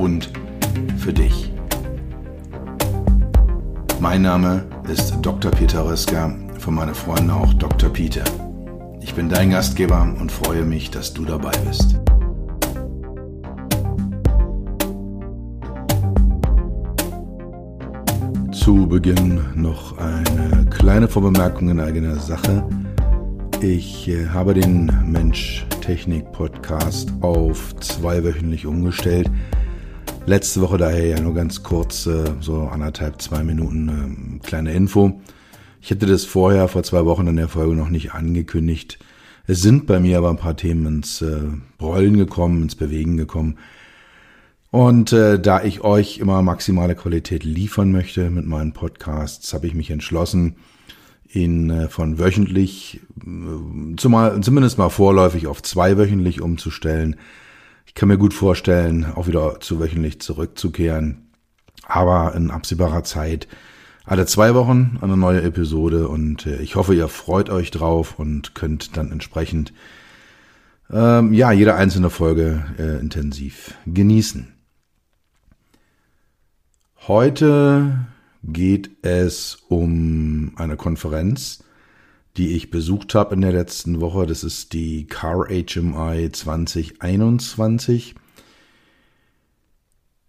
und für dich. Mein Name ist Dr. Peter Röska, von meinen Freunden auch Dr. Peter. Ich bin dein Gastgeber und freue mich, dass du dabei bist. Zu Beginn noch eine kleine Vorbemerkung in eigener Sache. Ich äh, habe den Mensch-Technik-Podcast auf zweiwöchentlich umgestellt. Letzte Woche daher ja nur ganz kurz, äh, so anderthalb, zwei Minuten ähm, kleine Info. Ich hätte das vorher vor zwei Wochen in der Folge noch nicht angekündigt. Es sind bei mir aber ein paar Themen ins äh, Rollen gekommen, ins Bewegen gekommen. Und äh, da ich euch immer maximale Qualität liefern möchte mit meinen Podcasts, habe ich mich entschlossen, ihn äh, von wöchentlich, äh, zumal, zumindest mal vorläufig auf zweiwöchentlich umzustellen. Ich kann mir gut vorstellen, auch wieder zu wöchentlich zurückzukehren. Aber in absehbarer Zeit alle zwei Wochen eine neue Episode und äh, ich hoffe, ihr freut euch drauf und könnt dann entsprechend ähm, ja jede einzelne Folge äh, intensiv genießen. Heute geht es um eine Konferenz, die ich besucht habe in der letzten Woche. Das ist die Car HMI 2021.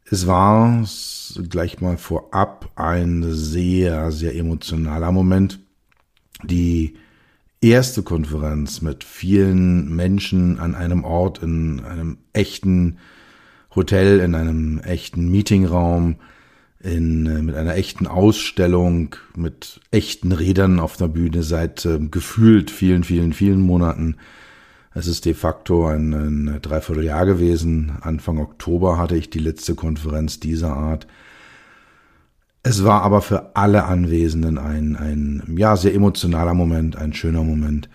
Es war gleich mal vorab ein sehr, sehr emotionaler Moment. Die erste Konferenz mit vielen Menschen an einem Ort, in einem echten Hotel, in einem echten Meetingraum, in, äh, mit einer echten Ausstellung, mit echten Rädern auf der Bühne seit äh, gefühlt vielen, vielen, vielen Monaten. Es ist de facto ein, ein Dreivierteljahr gewesen. Anfang Oktober hatte ich die letzte Konferenz dieser Art. Es war aber für alle Anwesenden ein, ein, ja, sehr emotionaler Moment, ein schöner Moment.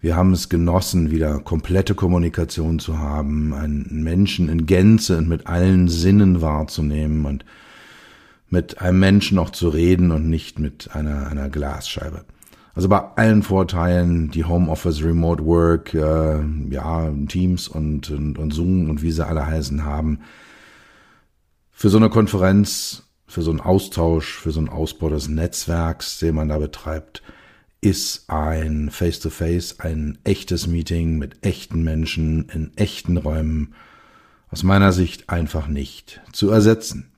Wir haben es genossen, wieder komplette Kommunikation zu haben, einen Menschen in Gänze und mit allen Sinnen wahrzunehmen und mit einem Menschen auch zu reden und nicht mit einer, einer Glasscheibe. Also bei allen Vorteilen, die Homeoffice, Remote Work, äh, ja, Teams und, und, und Zoom und wie sie alle heißen haben, für so eine Konferenz, für so einen Austausch, für so einen Ausbau des Netzwerks, den man da betreibt, ist ein Face-to-Face, -face, ein echtes Meeting mit echten Menschen in echten Räumen aus meiner Sicht einfach nicht zu ersetzen.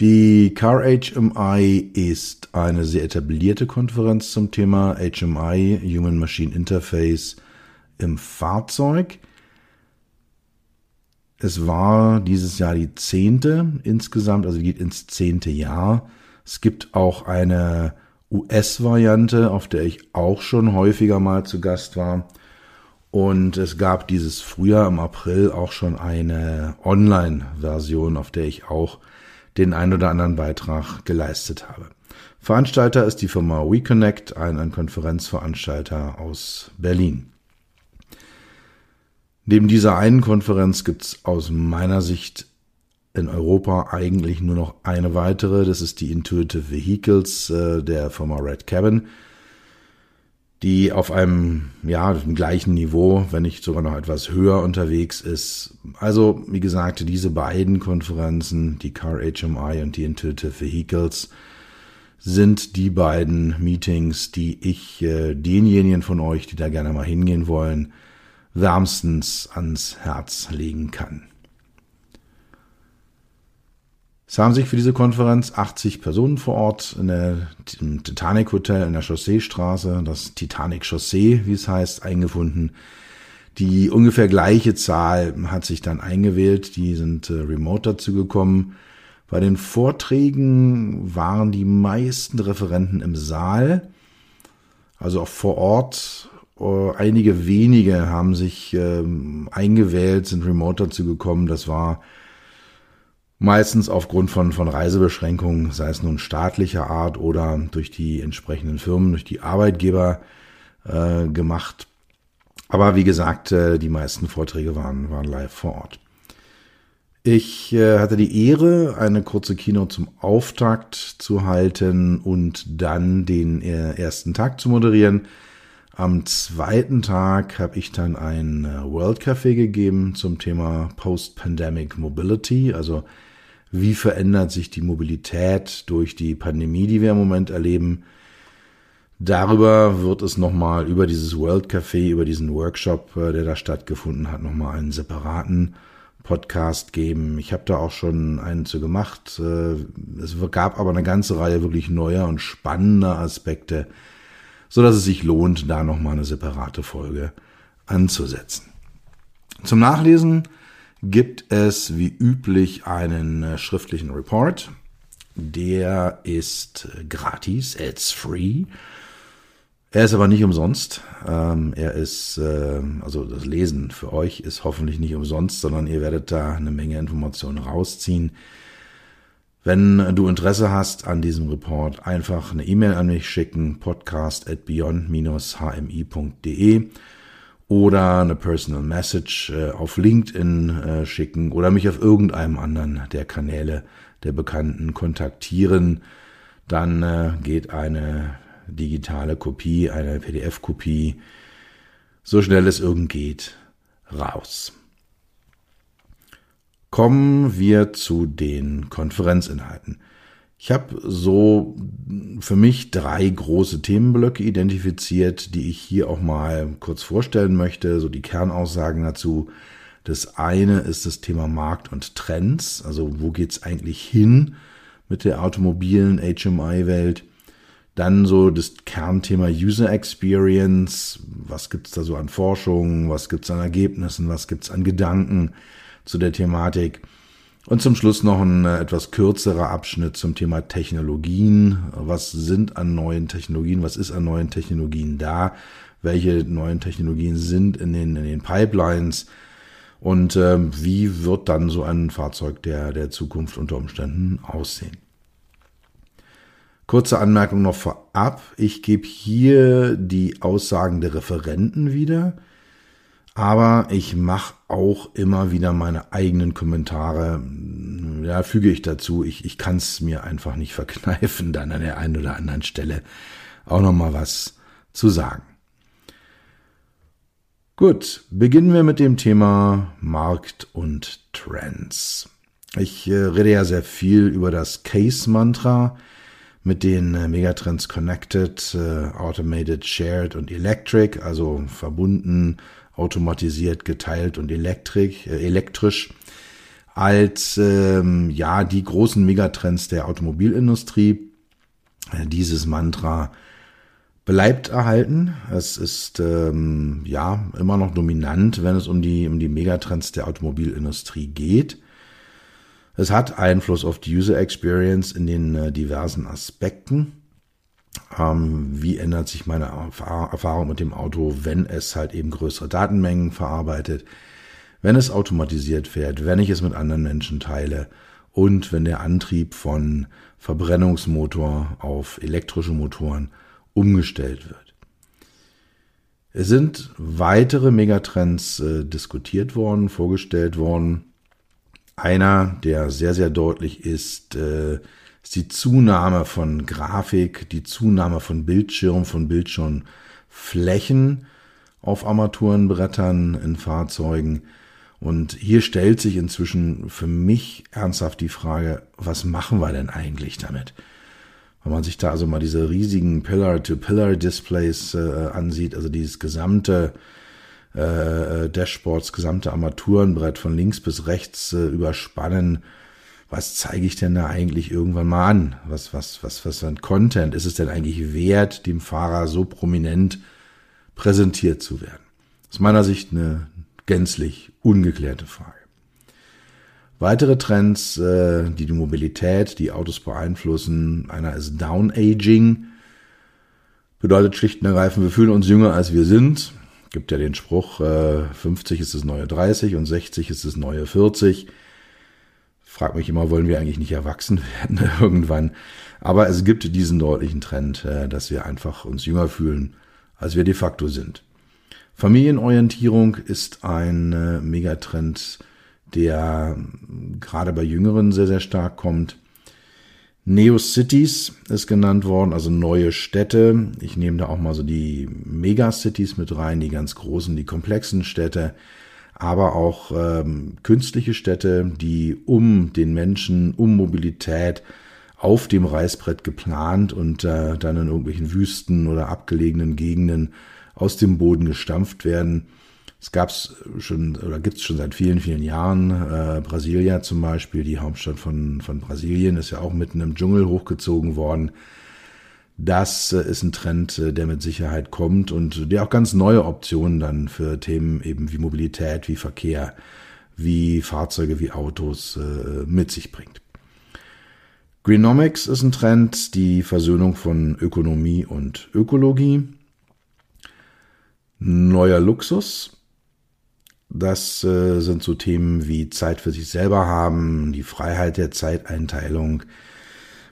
Die Car HMI ist eine sehr etablierte Konferenz zum Thema HMI, Human Machine Interface im Fahrzeug. Es war dieses Jahr die zehnte insgesamt, also geht ins zehnte Jahr. Es gibt auch eine US-Variante, auf der ich auch schon häufiger mal zu Gast war. Und es gab dieses Frühjahr im April auch schon eine Online-Version, auf der ich auch den ein oder anderen Beitrag geleistet habe. Veranstalter ist die Firma WeConnect, ein, ein Konferenzveranstalter aus Berlin. Neben dieser einen Konferenz gibt es aus meiner Sicht in Europa eigentlich nur noch eine weitere. Das ist die Intuitive Vehicles äh, der Firma Red Cabin die auf einem, ja, dem gleichen Niveau, wenn nicht sogar noch etwas höher unterwegs ist. Also, wie gesagt, diese beiden Konferenzen, die Car HMI und die Intuitive Vehicles, sind die beiden Meetings, die ich äh, denjenigen von euch, die da gerne mal hingehen wollen, wärmstens ans Herz legen kann. Es haben sich für diese Konferenz 80 Personen vor Ort in der, im Titanic Hotel in der Chausseestraße, das Titanic Chaussee, wie es heißt, eingefunden. Die ungefähr gleiche Zahl hat sich dann eingewählt, die sind äh, remote dazu gekommen. Bei den Vorträgen waren die meisten Referenten im Saal, also auch vor Ort. Uh, einige wenige haben sich ähm, eingewählt, sind remote dazu gekommen. Das war meistens aufgrund von, von Reisebeschränkungen, sei es nun staatlicher Art oder durch die entsprechenden Firmen, durch die Arbeitgeber äh, gemacht. Aber wie gesagt, äh, die meisten Vorträge waren, waren live vor Ort. Ich äh, hatte die Ehre, eine kurze Kino zum Auftakt zu halten und dann den äh, ersten Tag zu moderieren. Am zweiten Tag habe ich dann ein äh, World Café gegeben zum Thema Post-Pandemic Mobility, also wie verändert sich die Mobilität durch die Pandemie, die wir im Moment erleben. Darüber wird es nochmal über dieses World Café, über diesen Workshop, äh, der da stattgefunden hat, nochmal einen separaten Podcast geben. Ich habe da auch schon einen zu gemacht. Äh, es gab aber eine ganze Reihe wirklich neuer und spannender Aspekte, so dass es sich lohnt, da nochmal eine separate Folge anzusetzen. Zum Nachlesen gibt es wie üblich einen äh, schriftlichen Report. Der ist gratis, it's free. Er ist aber nicht umsonst. Ähm, er ist, äh, also das Lesen für euch ist hoffentlich nicht umsonst, sondern ihr werdet da eine Menge Informationen rausziehen. Wenn du Interesse hast an diesem Report, einfach eine E-Mail an mich schicken, podcast at beyond-hmi.de oder eine Personal Message äh, auf LinkedIn äh, schicken oder mich auf irgendeinem anderen der Kanäle der Bekannten kontaktieren. Dann äh, geht eine digitale Kopie, eine PDF-Kopie, so schnell es irgend geht, raus. Kommen wir zu den Konferenzinhalten. Ich habe so für mich drei große Themenblöcke identifiziert, die ich hier auch mal kurz vorstellen möchte, so die Kernaussagen dazu. Das eine ist das Thema Markt und Trends, also wo geht's eigentlich hin mit der automobilen HMI-Welt? Dann so das Kernthema User Experience. Was gibt's da so an Forschung? Was gibt's an Ergebnissen? Was gibt's an Gedanken zu der Thematik? Und zum Schluss noch ein äh, etwas kürzerer Abschnitt zum Thema Technologien. Was sind an neuen Technologien? Was ist an neuen Technologien da? Welche neuen Technologien sind in den, in den Pipelines? Und äh, wie wird dann so ein Fahrzeug der, der Zukunft unter Umständen aussehen? Kurze Anmerkung noch vorab. Ich gebe hier die Aussagen der Referenten wieder, aber ich mache auch immer wieder meine eigenen Kommentare. Ja, füge ich dazu. Ich, ich kann es mir einfach nicht verkneifen, dann an der einen oder anderen Stelle auch noch mal was zu sagen. Gut, beginnen wir mit dem Thema Markt und Trends. Ich äh, rede ja sehr viel über das Case-Mantra mit den äh, Megatrends Connected, äh, Automated, Shared und Electric, also verbunden, automatisiert, geteilt und elektrik, äh, elektrisch, als ähm, ja die großen Megatrends der Automobilindustrie. Äh, dieses Mantra bleibt erhalten. Es ist ähm, ja immer noch dominant, wenn es um die um die Megatrends der Automobilindustrie geht. Es hat Einfluss auf die User Experience in den äh, diversen Aspekten. Ähm, wie ändert sich meine Erfahrung mit dem Auto, wenn es halt eben größere Datenmengen verarbeitet, wenn es automatisiert fährt, wenn ich es mit anderen Menschen teile und wenn der Antrieb von Verbrennungsmotor auf elektrische Motoren umgestellt wird. Es sind weitere Megatrends äh, diskutiert worden, vorgestellt worden. Einer, der sehr, sehr deutlich ist, äh, ist die Zunahme von Grafik, die Zunahme von Bildschirm, von Bildschirmflächen auf Armaturenbrettern in Fahrzeugen. Und hier stellt sich inzwischen für mich ernsthaft die Frage, was machen wir denn eigentlich damit? Wenn man sich da also mal diese riesigen Pillar-to-Pillar-Displays äh, ansieht, also dieses gesamte äh, Dashboards, gesamte Armaturenbrett von links bis rechts äh, überspannen. Was zeige ich denn da eigentlich irgendwann mal an? Was, was, was, was für ein Content ist es denn eigentlich wert, dem Fahrer so prominent präsentiert zu werden? Aus meiner Sicht eine gänzlich ungeklärte Frage. Weitere Trends, äh, die die Mobilität, die Autos beeinflussen, einer ist Down-Aging. Bedeutet schlicht und ergreifend, wir fühlen uns jünger als wir sind gibt ja den Spruch, äh, 50 ist das neue 30 und 60 ist das neue 40. frage mich immer, wollen wir eigentlich nicht erwachsen werden irgendwann? Aber es gibt diesen deutlichen Trend, äh, dass wir einfach uns jünger fühlen, als wir de facto sind. Familienorientierung ist ein äh, Megatrend, der gerade bei Jüngeren sehr, sehr stark kommt. Neo-Cities ist genannt worden, also neue Städte. Ich nehme da auch mal so die Megacities mit rein, die ganz großen, die komplexen Städte, aber auch ähm, künstliche Städte, die um den Menschen, um Mobilität auf dem Reißbrett geplant und äh, dann in irgendwelchen Wüsten oder abgelegenen Gegenden aus dem Boden gestampft werden. Es gab's schon oder gibt es schon seit vielen, vielen Jahren. Äh, Brasilia zum Beispiel, die Hauptstadt von, von Brasilien, ist ja auch mitten im Dschungel hochgezogen worden. Das äh, ist ein Trend, äh, der mit Sicherheit kommt und der auch ganz neue Optionen dann für Themen eben wie Mobilität, wie Verkehr, wie Fahrzeuge, wie Autos äh, mit sich bringt. Greenomics ist ein Trend, die Versöhnung von Ökonomie und Ökologie. Neuer Luxus das sind so Themen wie Zeit für sich selber haben, die Freiheit der Zeiteinteilung,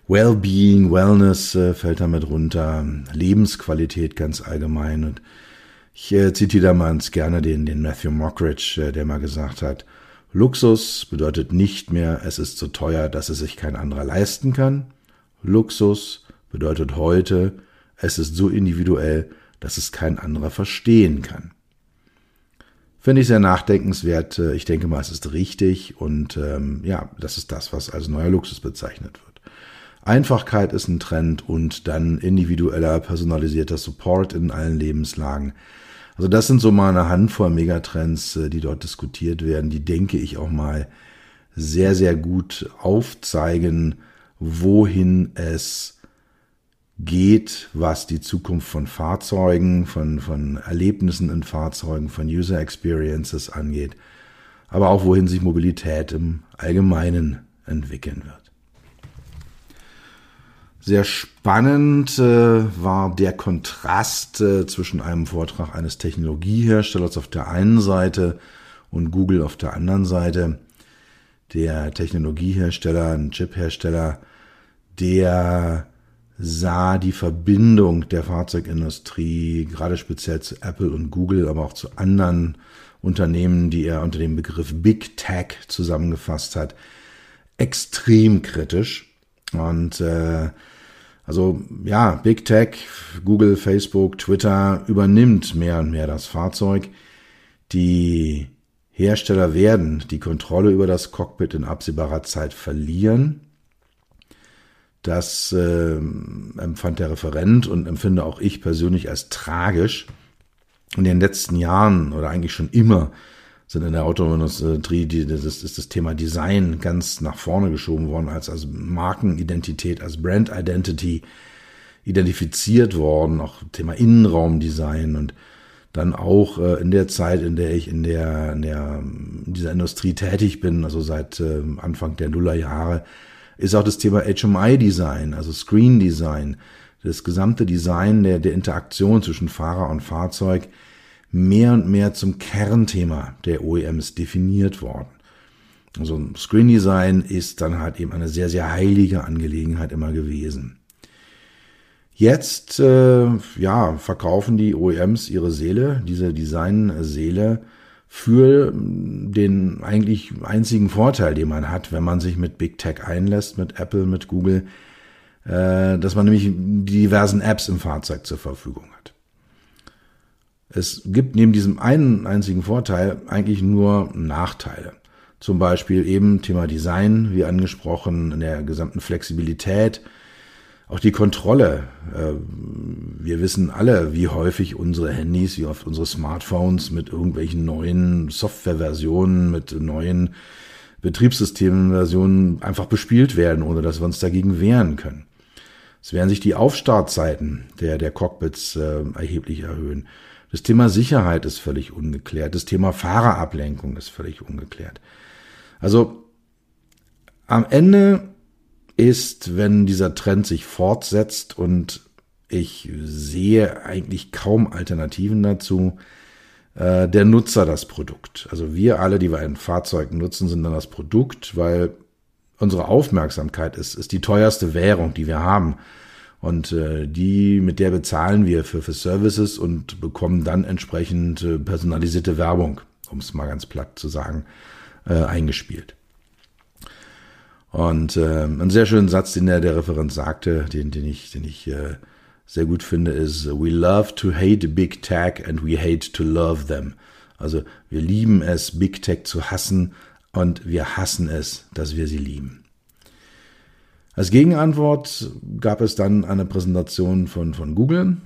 Wellbeing, Wellness äh, fällt damit runter, Lebensqualität ganz allgemein. Und ich äh, zitiere da mal ganz gerne den, den Matthew Mockridge, äh, der mal gesagt hat, Luxus bedeutet nicht mehr, es ist so teuer, dass es sich kein anderer leisten kann. Luxus bedeutet heute, es ist so individuell, dass es kein anderer verstehen kann. Finde ich sehr nachdenkenswert. Äh, ich denke mal, es ist richtig und ähm, ja, das ist das, was als neuer Luxus bezeichnet wird. Einfachkeit ist ein Trend und dann individueller, personalisierter Support in allen Lebenslagen. Also das sind so mal eine Handvoll Megatrends, äh, die dort diskutiert werden, die denke ich auch mal sehr, sehr gut aufzeigen, wohin es geht, was die Zukunft von Fahrzeugen, von, von Erlebnissen in Fahrzeugen, von User Experiences angeht, aber auch wohin sich Mobilität im Allgemeinen entwickeln wird. Sehr spannend äh, war der Kontrast äh, zwischen einem Vortrag eines Technologieherstellers auf der einen Seite und Google auf der anderen Seite. Der Technologiehersteller, ein Chiphersteller, der sah die Verbindung der Fahrzeugindustrie, gerade speziell zu Apple und Google, aber auch zu anderen Unternehmen, die er unter dem Begriff Big Tech zusammengefasst hat, extrem kritisch. Und äh, also ja, Big Tech, Google, Facebook, Twitter übernimmt mehr und mehr das Fahrzeug. Die Hersteller werden die Kontrolle über das Cockpit in absehbarer Zeit verlieren. Das äh, empfand der Referent und empfinde auch ich persönlich als tragisch. In den letzten Jahren oder eigentlich schon immer sind in der Autoindustrie das ist das Thema Design ganz nach vorne geschoben worden, als als Markenidentität, als Brand Identity identifiziert worden, auch Thema Innenraumdesign und dann auch äh, in der Zeit, in der ich in der, in der in dieser Industrie tätig bin, also seit äh, Anfang der Nullerjahre, ist auch das Thema HMI-Design, also Screen-Design, das gesamte Design der, der Interaktion zwischen Fahrer und Fahrzeug mehr und mehr zum Kernthema der OEMs definiert worden. Also Screen Design ist dann halt eben eine sehr, sehr heilige Angelegenheit immer gewesen. Jetzt äh, ja, verkaufen die OEMs ihre Seele, diese Design-Seele, für den eigentlich einzigen Vorteil, den man hat, wenn man sich mit Big Tech einlässt, mit Apple, mit Google, äh, dass man nämlich die diversen Apps im Fahrzeug zur Verfügung hat. Es gibt neben diesem einen einzigen Vorteil eigentlich nur Nachteile. Zum Beispiel eben Thema Design, wie angesprochen, in der gesamten Flexibilität, auch die Kontrolle. Äh, wir wissen alle, wie häufig unsere Handys, wie oft unsere Smartphones mit irgendwelchen neuen Softwareversionen, mit neuen Betriebssystemversionen einfach bespielt werden, ohne dass wir uns dagegen wehren können. Es werden sich die Aufstartzeiten der, der Cockpits äh, erheblich erhöhen. Das Thema Sicherheit ist völlig ungeklärt. Das Thema Fahrerablenkung ist völlig ungeklärt. Also am Ende ist, wenn dieser Trend sich fortsetzt und ich sehe eigentlich kaum Alternativen dazu, äh, der Nutzer das Produkt. Also wir alle, die wir ein Fahrzeug nutzen, sind dann das Produkt, weil unsere Aufmerksamkeit ist, ist die teuerste Währung, die wir haben. Und äh, die, mit der bezahlen wir für, für Services und bekommen dann entsprechend äh, personalisierte Werbung, um es mal ganz platt zu sagen, äh, eingespielt. Und äh, einen sehr schönen Satz, den der, der Referent sagte, den, den ich, den ich äh, sehr gut finde, ist, we love to hate Big Tech and we hate to love them. Also wir lieben es, Big Tech zu hassen und wir hassen es, dass wir sie lieben. Als Gegenantwort gab es dann eine Präsentation von, von Google,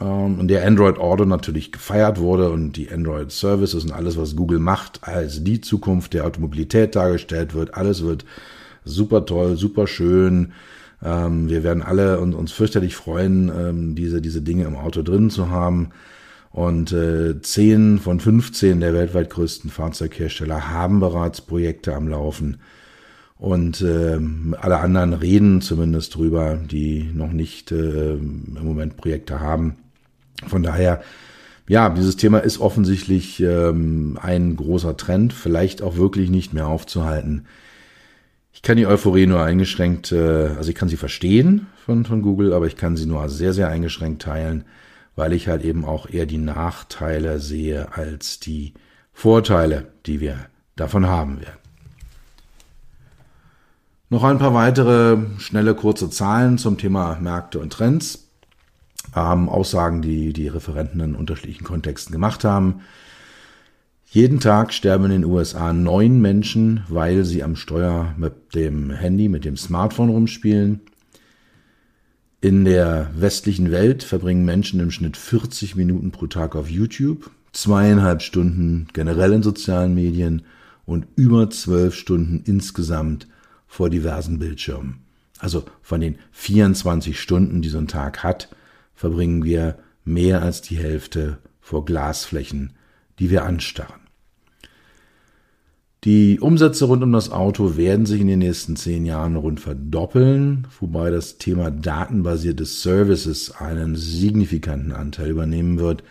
ähm, in der Android Auto natürlich gefeiert wurde und die Android Services und alles, was Google macht, als die Zukunft der Automobilität dargestellt wird. Alles wird super toll, super schön. Ähm, wir werden alle uns, uns fürchterlich freuen, ähm, diese, diese Dinge im Auto drin zu haben. Und äh, 10 von 15 der weltweit größten Fahrzeughersteller haben bereits Projekte am Laufen und äh, alle anderen reden zumindest drüber, die noch nicht äh, im Moment Projekte haben. Von daher, ja, dieses Thema ist offensichtlich ähm, ein großer Trend, vielleicht auch wirklich nicht mehr aufzuhalten. Ich kann die Euphorie nur eingeschränkt, äh, also ich kann sie verstehen von, von Google, aber ich kann sie nur sehr, sehr eingeschränkt teilen, weil ich halt eben auch eher die Nachteile sehe als die Vorteile, die wir davon haben werden. Noch ein paar weitere schnelle, kurze Zahlen zum Thema Märkte und Trends. Ähm, Aussagen, die die Referenten in unterschiedlichen Kontexten gemacht haben. Jeden Tag sterben in den USA neun Menschen, weil sie am Steuer mit dem Handy, mit dem Smartphone rumspielen. In der westlichen Welt verbringen Menschen im Schnitt 40 Minuten pro Tag auf YouTube, zweieinhalb Stunden generell in sozialen Medien und über zwölf Stunden insgesamt vor diversen Bildschirmen. Also von den 24 Stunden, die so ein Tag hat, verbringen wir mehr als die Hälfte vor Glasflächen, die wir anstarren. Die Umsätze rund um das Auto werden sich in den nächsten zehn Jahren rund verdoppeln, wobei das Thema datenbasierte Services einen signifikanten Anteil übernehmen wird.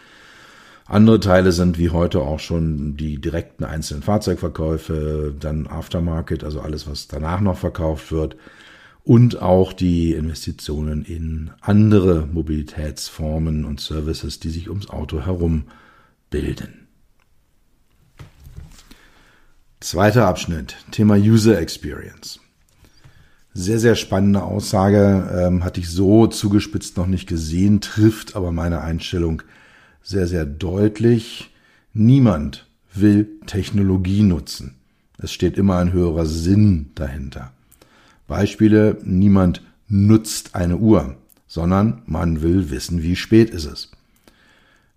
Andere Teile sind wie heute auch schon die direkten einzelnen Fahrzeugverkäufe, dann Aftermarket, also alles, was danach noch verkauft wird und auch die Investitionen in andere Mobilitätsformen und Services, die sich ums Auto herum bilden. Zweiter Abschnitt, Thema User Experience. Sehr, sehr spannende Aussage, ähm, hatte ich so zugespitzt noch nicht gesehen, trifft aber meine Einstellung sehr, sehr deutlich. Niemand will Technologie nutzen. Es steht immer ein höherer Sinn dahinter. Beispiele, niemand nutzt eine Uhr, sondern man will wissen, wie spät ist es.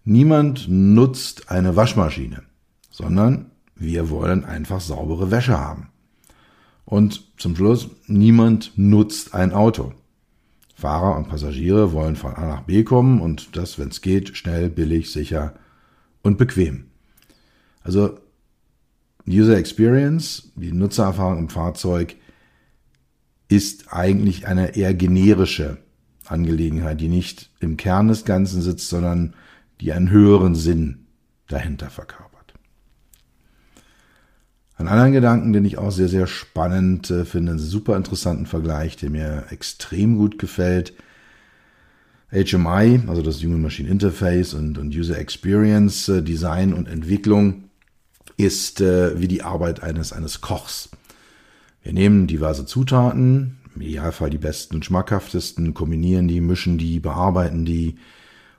Niemand nutzt eine Waschmaschine, sondern wir wollen einfach saubere Wäsche haben. Und zum Schluss, niemand nutzt ein Auto, Fahrer und Passagiere wollen von A nach B kommen und das, wenn es geht, schnell, billig, sicher und bequem. Also User Experience, die Nutzererfahrung im Fahrzeug, ist eigentlich eine eher generische Angelegenheit, die nicht im Kern des Ganzen sitzt, sondern die einen höheren Sinn dahinter verkauft. Einen anderen Gedanken, den ich auch sehr, sehr spannend äh, finde, einen super interessanten Vergleich, der mir extrem gut gefällt. HMI, also das Human Machine Interface und, und User Experience äh, Design und Entwicklung, ist äh, wie die Arbeit eines, eines Kochs. Wir nehmen diverse Zutaten, im Idealfall die besten und schmackhaftesten, kombinieren die, mischen die, bearbeiten die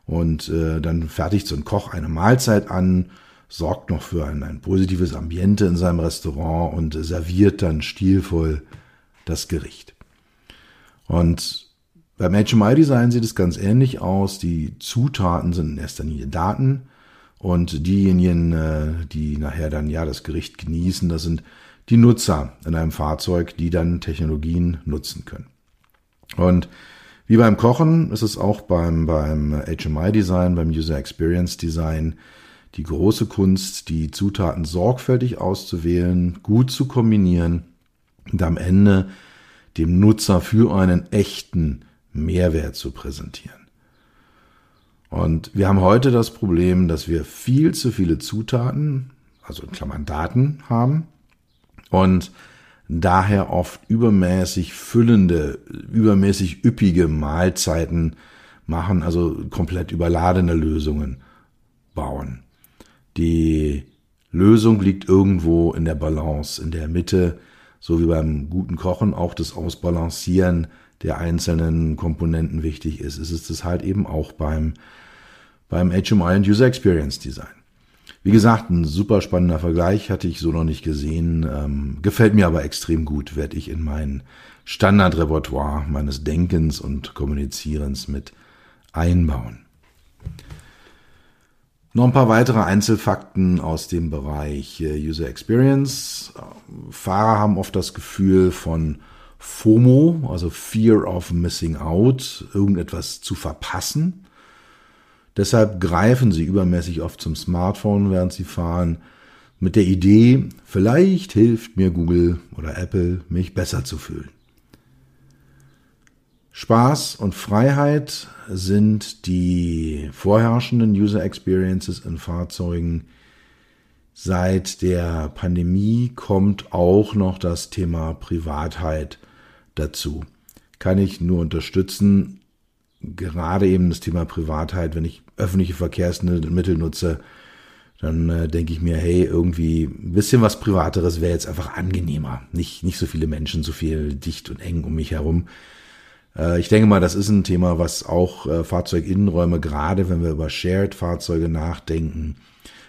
und äh, dann fertigt so ein Koch eine Mahlzeit an, sorgt noch für ein, ein positives Ambiente in seinem Restaurant und serviert dann stilvoll das Gericht. Und beim HMI-Design sieht es ganz ähnlich aus. Die Zutaten sind in erster Linie Daten und diejenigen, äh, die nachher dann ja das Gericht genießen, das sind die Nutzer in einem Fahrzeug, die dann Technologien nutzen können. Und wie beim Kochen ist es auch beim, beim HMI-Design, beim User Experience Design die große Kunst, die Zutaten sorgfältig auszuwählen, gut zu kombinieren und am Ende dem Nutzer für einen echten Mehrwert zu präsentieren. Und wir haben heute das Problem, dass wir viel zu viele Zutaten, also in Klammern Daten haben und daher oft übermäßig füllende, übermäßig üppige Mahlzeiten machen, also komplett überladene Lösungen bauen. Die Lösung liegt irgendwo in der Balance, in der Mitte, so wie beim guten Kochen auch das Ausbalancieren der einzelnen Komponenten wichtig ist, ist es halt eben auch beim, beim HMI und User Experience Design. Wie gesagt, ein super spannender Vergleich hatte ich so noch nicht gesehen, ähm, gefällt mir aber extrem gut, werde ich in mein Standardrepertoire meines Denkens und Kommunizierens mit einbauen. Noch ein paar weitere Einzelfakten aus dem Bereich äh, User Experience. Fahrer haben oft das Gefühl von FOMO, also Fear of Missing Out, irgendetwas zu verpassen. Deshalb greifen sie übermäßig oft zum Smartphone, während sie fahren, mit der Idee, vielleicht hilft mir Google oder Apple, mich besser zu fühlen. Spaß und Freiheit sind die vorherrschenden User Experiences in Fahrzeugen. Seit der Pandemie kommt auch noch das Thema Privatheit dazu. Kann ich nur unterstützen, gerade eben das Thema Privatheit, wenn ich öffentliche Verkehrsmittel nutze, dann äh, denke ich mir, hey, irgendwie ein bisschen was Privateres wäre jetzt einfach angenehmer. Nicht, nicht so viele Menschen, so viel dicht und eng um mich herum. Äh, ich denke mal, das ist ein Thema, was auch äh, Fahrzeuginnenräume, gerade wenn wir über Shared-Fahrzeuge nachdenken,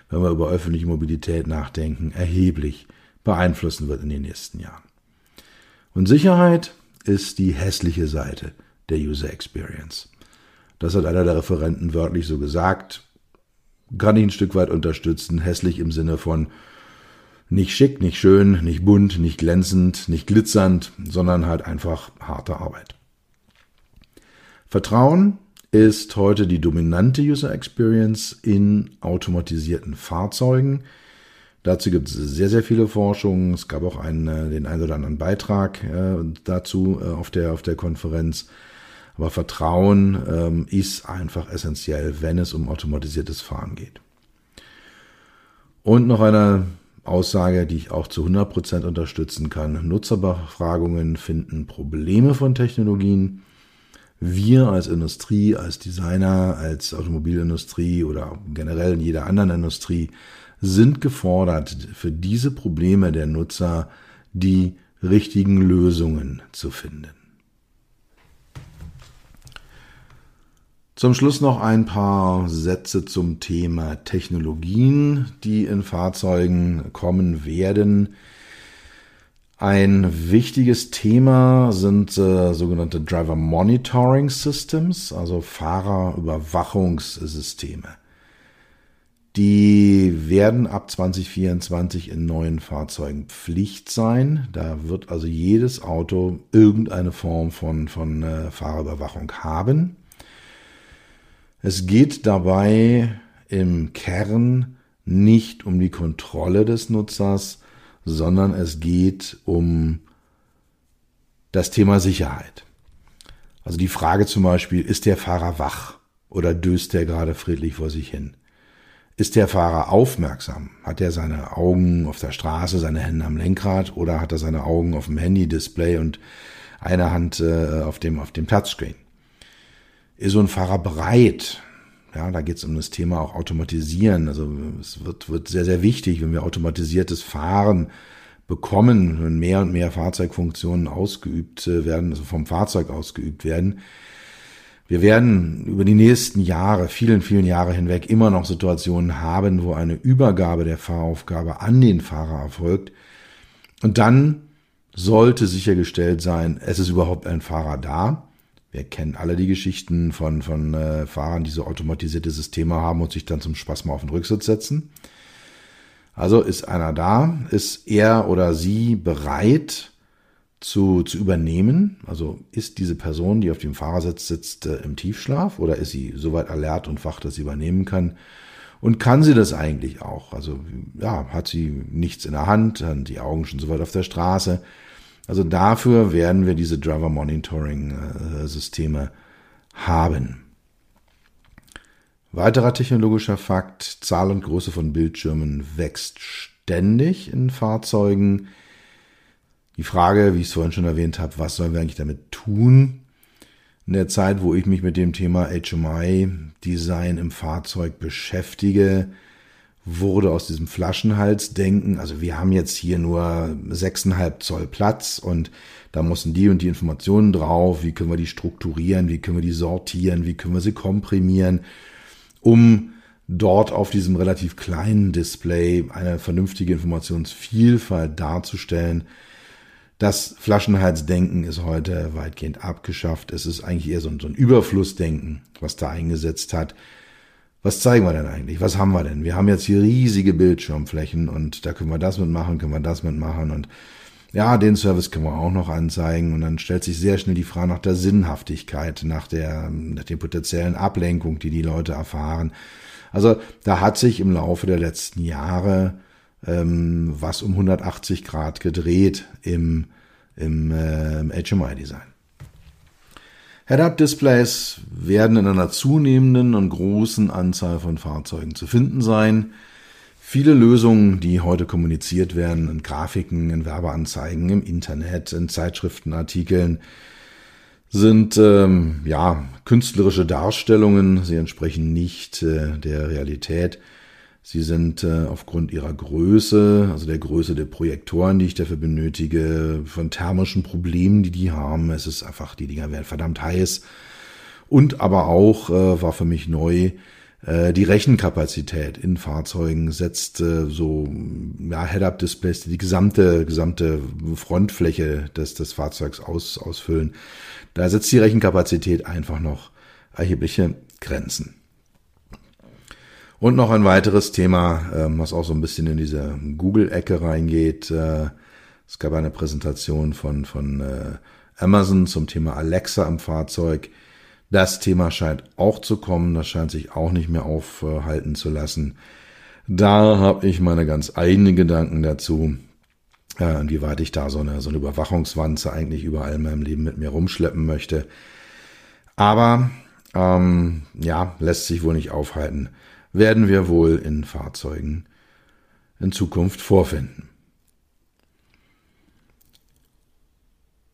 wenn wir über öffentliche Mobilität nachdenken, erheblich beeinflussen wird in den nächsten Jahren. Und Sicherheit ist die hässliche Seite der User Experience. Das hat einer der Referenten wörtlich so gesagt. Kann ich ein Stück weit unterstützen. Hässlich im Sinne von nicht schick, nicht schön, nicht bunt, nicht glänzend, nicht glitzernd, sondern halt einfach harte Arbeit. Vertrauen ist heute die dominante User Experience in automatisierten Fahrzeugen. Dazu gibt es sehr, sehr viele Forschungen. Es gab auch einen, äh, den einen oder anderen Beitrag äh, dazu äh, auf, der, auf der Konferenz. Aber Vertrauen ähm, ist einfach essentiell, wenn es um automatisiertes Fahren geht. Und noch eine Aussage, die ich auch zu 100% unterstützen kann. Nutzerbefragungen finden Probleme von Technologien. Wir als Industrie, als Designer, als Automobilindustrie oder generell in jeder anderen Industrie sind gefordert, für diese Probleme der Nutzer die richtigen Lösungen zu finden. Zum Schluss noch ein paar Sätze zum Thema Technologien, die in Fahrzeugen kommen werden. Ein wichtiges Thema sind äh, sogenannte Driver Monitoring Systems, also Fahrerüberwachungssysteme. Die werden ab 2024 in neuen Fahrzeugen Pflicht sein. Da wird also jedes Auto irgendeine Form von, von äh, Fahrerüberwachung haben. Es geht dabei im Kern nicht um die Kontrolle des Nutzers, sondern es geht um das Thema Sicherheit. Also die Frage zum Beispiel, ist der Fahrer wach oder döst er gerade friedlich vor sich hin? Ist der Fahrer aufmerksam? Hat er seine Augen auf der Straße, seine Hände am Lenkrad oder hat er seine Augen auf dem Handy-Display und eine Hand äh, auf, dem, auf dem Touchscreen? ist so ein Fahrer bereit? Ja, da geht es um das Thema auch Automatisieren. Also es wird, wird sehr, sehr wichtig, wenn wir automatisiertes Fahren bekommen, wenn mehr und mehr Fahrzeugfunktionen ausgeübt äh, werden, also vom Fahrzeug ausgeübt werden. Wir werden über die nächsten Jahre, vielen, vielen Jahre hinweg immer noch Situationen haben, wo eine Übergabe der Fahraufgabe an den Fahrer erfolgt. Und dann sollte sichergestellt sein, es ist überhaupt ein Fahrer da wir kennen alle die Geschichten von, von äh, Fahrern, die so automatisierte Systeme haben und sich dann zum Spaß mal auf den Rücksitz setzen. Also ist einer da, ist er oder sie bereit zu, zu übernehmen? Also ist diese Person, die auf dem Fahrersitz sitzt, äh, im Tiefschlaf oder ist sie soweit alert und wach, dass sie übernehmen kann? Und kann sie das eigentlich auch? Also ja, hat sie nichts in der Hand, hat die Augen schon soweit auf der Straße? Also dafür werden wir diese Driver Monitoring äh, Systeme haben. Weiterer technologischer Fakt, Zahl und Größe von Bildschirmen wächst ständig in Fahrzeugen. Die Frage, wie ich es vorhin schon erwähnt habe, was sollen wir eigentlich damit tun? In der Zeit, wo ich mich mit dem Thema HMI-Design im Fahrzeug beschäftige, wurde aus diesem Flaschenhalsdenken, also wir haben jetzt hier nur 6,5 Zoll Platz und da müssen die und die Informationen drauf, wie können wir die strukturieren, wie können wir die sortieren, wie können wir sie komprimieren, um dort auf diesem relativ kleinen Display eine vernünftige Informationsvielfalt darzustellen. Das Flaschenhalsdenken ist heute weitgehend abgeschafft. Es ist eigentlich eher so ein, so ein Überflussdenken, was da eingesetzt hat was zeigen wir denn eigentlich? Was haben wir denn? Wir haben jetzt hier riesige Bildschirmflächen und da können wir das mitmachen, können wir das mitmachen und ja, den Service können wir auch noch anzeigen und dann stellt sich sehr schnell die Frage nach der Sinnhaftigkeit, nach der, nach der potenziellen Ablenkung, die die Leute erfahren. Also da hat sich im Laufe der letzten Jahre ähm, was um 180 Grad gedreht im, im, äh, HMI-Design. Head-Up-Displays werden in einer zunehmenden und großen Anzahl von Fahrzeugen zu finden sein. Viele Lösungen, die heute kommuniziert werden, in Grafiken, in Werbeanzeigen, im Internet, in Zeitschriftenartikeln, sind ähm, ja künstlerische Darstellungen. Sie entsprechen nicht äh, der Realität. Sie sind äh, aufgrund ihrer Größe, also der Größe der Projektoren, die ich dafür benötige, von thermischen Problemen, die die haben. Es ist einfach, die Dinger werden verdammt heiß. Und aber auch äh, war für mich neu, äh, die Rechenkapazität in Fahrzeugen setzt äh, so ja, Head-Up-Displays, die die gesamte, gesamte Frontfläche des, des Fahrzeugs aus, ausfüllen. Da setzt die Rechenkapazität einfach noch erhebliche Grenzen. Und noch ein weiteres Thema, ähm, was auch so ein bisschen in diese Google-Ecke reingeht. Äh, es gab eine Präsentation von, von äh, Amazon zum Thema Alexa im Fahrzeug. Das Thema scheint auch zu kommen, das scheint sich auch nicht mehr aufhalten zu lassen. Da habe ich meine ganz eigenen Gedanken dazu, äh, inwieweit ich da so eine, so eine Überwachungswanze eigentlich überall in meinem Leben mit mir rumschleppen möchte. Aber ähm, ja, lässt sich wohl nicht aufhalten werden wir wohl in Fahrzeugen in Zukunft vorfinden.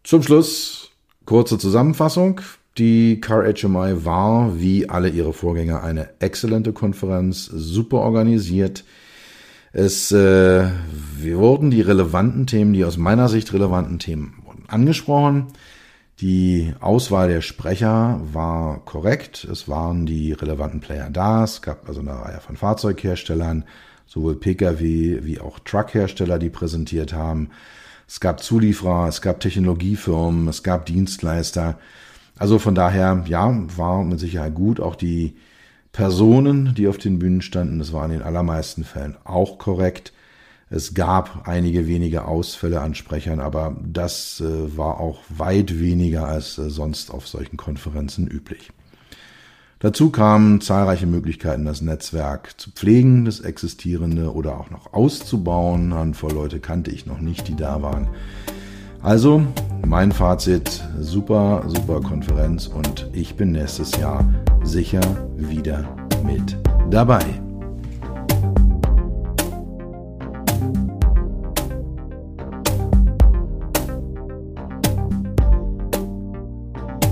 Zum Schluss kurze Zusammenfassung. Die Car HMI war, wie alle ihre Vorgänger, eine exzellente Konferenz, super organisiert. Es äh, wurden die relevanten Themen, die aus meiner Sicht relevanten Themen angesprochen. Die Auswahl der Sprecher war korrekt. Es waren die relevanten Player da. Es gab also eine Reihe von Fahrzeugherstellern, sowohl Pkw wie auch Truckhersteller, die präsentiert haben. Es gab Zulieferer, es gab Technologiefirmen, es gab Dienstleister. Also von daher, ja, war mit Sicherheit gut. Auch die Personen, die auf den Bühnen standen, das war in den allermeisten Fällen auch korrekt. Es gab einige wenige Ausfälle an Sprechern, aber das äh, war auch weit weniger als äh, sonst auf solchen Konferenzen üblich. Dazu kamen zahlreiche Möglichkeiten, das Netzwerk zu pflegen, das existierende oder auch noch auszubauen. Handvoll Leute kannte ich noch nicht, die da waren. Also mein Fazit, super, super Konferenz und ich bin nächstes Jahr sicher wieder mit dabei.